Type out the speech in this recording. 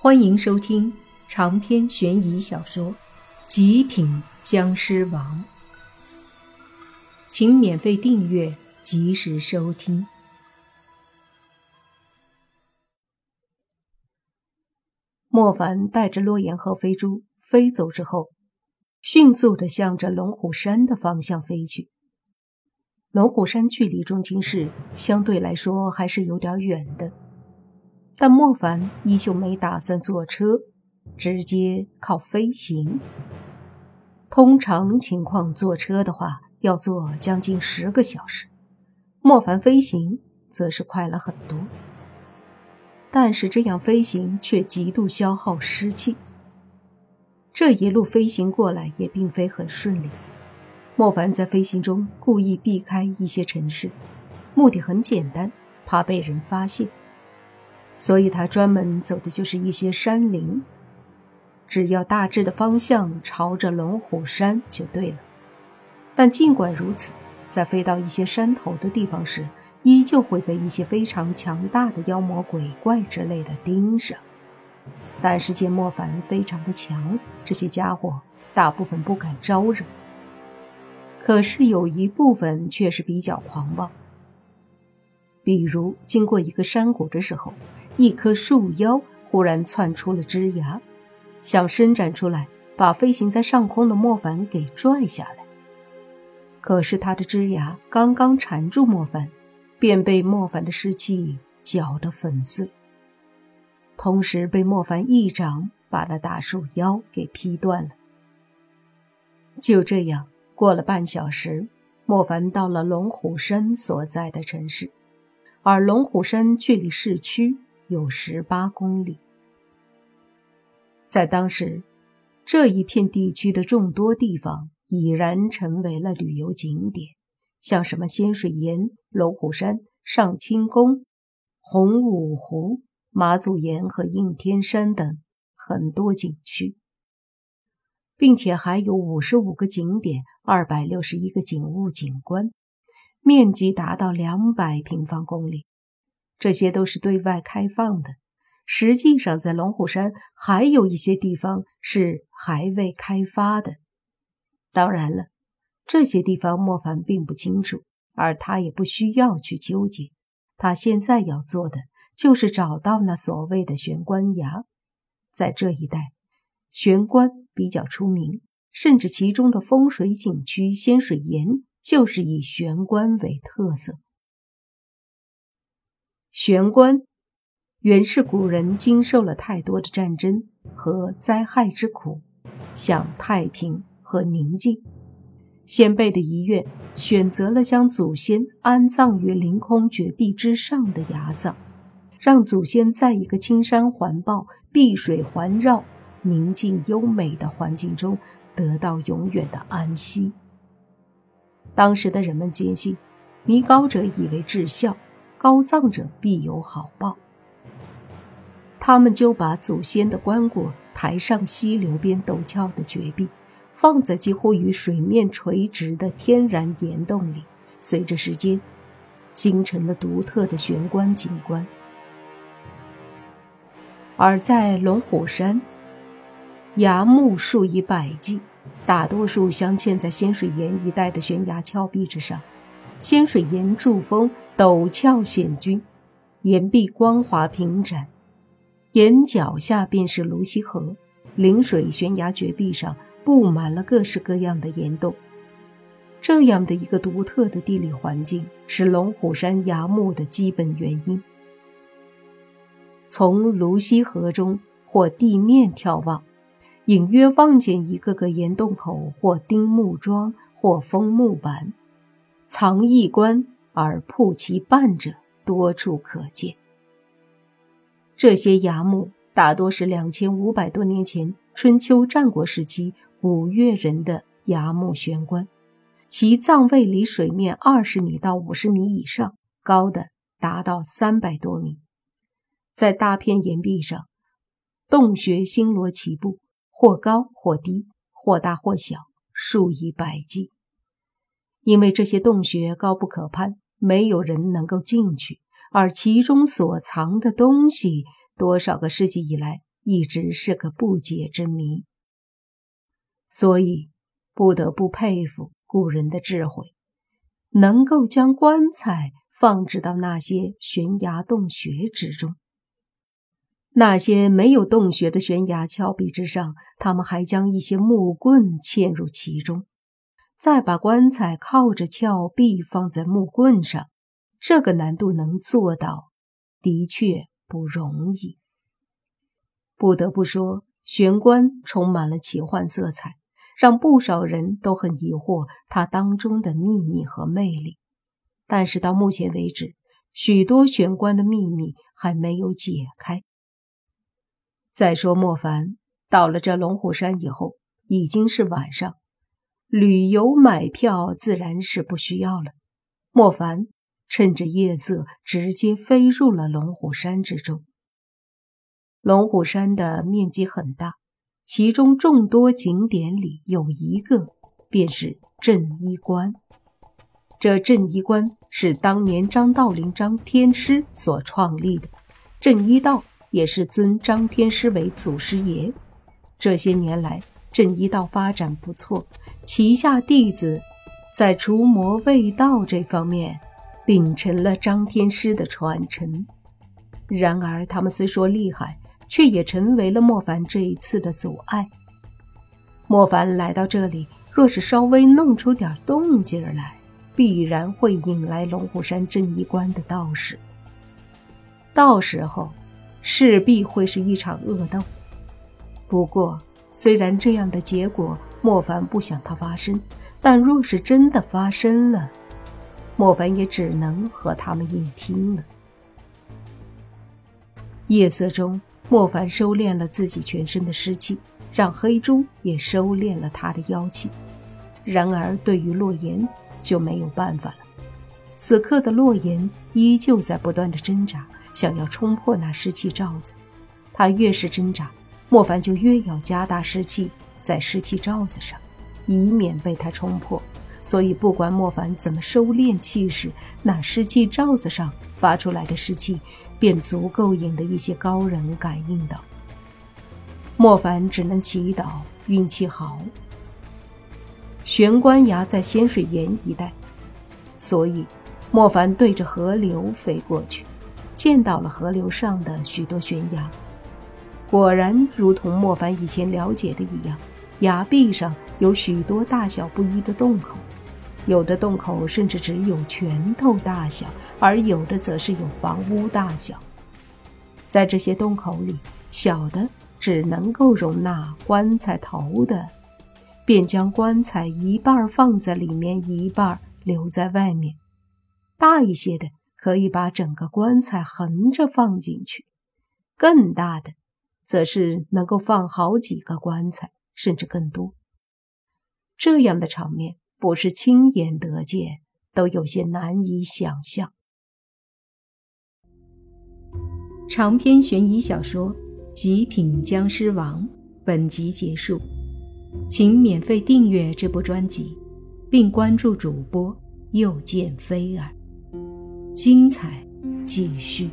欢迎收听长篇悬疑小说《极品僵尸王》，请免费订阅，及时收听。莫凡带着洛言和飞猪飞走之后，迅速的向着龙虎山的方向飞去。龙虎山距离中京市相对来说还是有点远的。但莫凡依旧没打算坐车，直接靠飞行。通常情况，坐车的话要坐将近十个小时，莫凡飞行则是快了很多。但是这样飞行却极度消耗湿气。这一路飞行过来也并非很顺利。莫凡在飞行中故意避开一些城市，目的很简单，怕被人发现。所以他专门走的就是一些山林，只要大致的方向朝着龙虎山就对了。但尽管如此，在飞到一些山头的地方时，依旧会被一些非常强大的妖魔鬼怪之类的盯上。但是见莫凡非常的强，这些家伙大部分不敢招惹，可是有一部分却是比较狂妄。比如经过一个山谷的时候，一棵树妖忽然窜出了枝芽，想伸展出来把飞行在上空的莫凡给拽下来。可是他的枝芽刚刚缠住莫凡，便被莫凡的尸气搅得粉碎，同时被莫凡一掌把那大树妖给劈断了。就这样过了半小时，莫凡到了龙虎山所在的城市。而龙虎山距离市区有十八公里，在当时，这一片地区的众多地方已然成为了旅游景点，像什么仙水岩、龙虎山、上清宫、洪武湖、马祖岩和应天山等很多景区，并且还有五十五个景点、二百六十一个景物景观。面积达到两百平方公里，这些都是对外开放的。实际上，在龙虎山还有一些地方是还未开发的。当然了，这些地方莫凡并不清楚，而他也不需要去纠结。他现在要做的就是找到那所谓的玄关崖。在这一带，玄关比较出名，甚至其中的风水景区仙水岩。就是以玄关为特色。玄关原是古人经受了太多的战争和灾害之苦，想太平和宁静，先辈的遗愿，选择了将祖先安葬于凌空绝壁之上的崖葬，让祖先在一个青山环抱、碧水环绕、宁静优美的环境中得到永远的安息。当时的人们坚信，迷高者以为至孝，高葬者必有好报。他们就把祖先的棺椁抬上溪流边陡峭的绝壁，放在几乎与水面垂直的天然岩洞里，随着时间，形成了独特的玄关景观。而在龙虎山，崖木数以百计。大多数镶嵌在仙水岩一带的悬崖峭壁之上，仙水岩柱峰陡峭险峻，岩壁光滑平展，岩脚下便是泸溪河。临水悬崖绝壁上布满了各式各样的岩洞，这样的一个独特的地理环境是龙虎山崖墓的基本原因。从泸溪河中或地面眺望。隐约望见一个个岩洞口，或钉木桩，或封木板，藏一棺而铺其半者，多处可见。这些崖墓大多是两千五百多年前春秋战国时期古越人的崖墓悬棺，其葬位离水面二十米到五十米以上，高的达到三百多米。在大片岩壁上，洞穴星罗棋布。或高或低，或大或小，数以百计。因为这些洞穴高不可攀，没有人能够进去，而其中所藏的东西，多少个世纪以来一直是个不解之谜。所以，不得不佩服古人的智慧，能够将棺材放置到那些悬崖洞穴之中。那些没有洞穴的悬崖峭壁之上，他们还将一些木棍嵌入其中，再把棺材靠着峭壁放在木棍上。这个难度能做到，的确不容易。不得不说，玄关充满了奇幻色彩，让不少人都很疑惑它当中的秘密和魅力。但是到目前为止，许多玄关的秘密还没有解开。再说，莫凡到了这龙虎山以后，已经是晚上，旅游买票自然是不需要了。莫凡趁着夜色，直接飞入了龙虎山之中。龙虎山的面积很大，其中众多景点里有一个便是镇衣关。这镇衣关是当年张道陵张天师所创立的，镇衣道。也是尊张天师为祖师爷。这些年来，镇医道发展不错，旗下弟子在除魔卫道这方面秉承了张天师的传承。然而，他们虽说厉害，却也成为了莫凡这一次的阻碍。莫凡来到这里，若是稍微弄出点动静来，必然会引来龙虎山镇一关的道士。到时候。势必会是一场恶斗。不过，虽然这样的结果莫凡不想它发生，但若是真的发生了，莫凡也只能和他们硬拼了。夜色中，莫凡收敛了自己全身的湿气，让黑猪也收敛了他的妖气。然而，对于洛言就没有办法了。此刻的洛言依旧在不断的挣扎。想要冲破那湿气罩子，他越是挣扎，莫凡就越要加大湿气在湿气罩子上，以免被他冲破。所以，不管莫凡怎么收敛气势，那湿气罩子上发出来的湿气便足够引得一些高人感应到。莫凡只能祈祷运气好。玄关崖在仙水岩一带，所以莫凡对着河流飞过去。见到了河流上的许多悬崖，果然如同莫凡以前了解的一样，崖壁上有许多大小不一的洞口，有的洞口甚至只有拳头大小，而有的则是有房屋大小。在这些洞口里，小的只能够容纳棺材头的，便将棺材一半放在里面，一半留在外面；大一些的。可以把整个棺材横着放进去，更大的，则是能够放好几个棺材，甚至更多。这样的场面，不是亲眼得见，都有些难以想象。长篇悬疑小说《极品僵尸王》本集结束，请免费订阅这部专辑，并关注主播又见菲儿。精彩继续。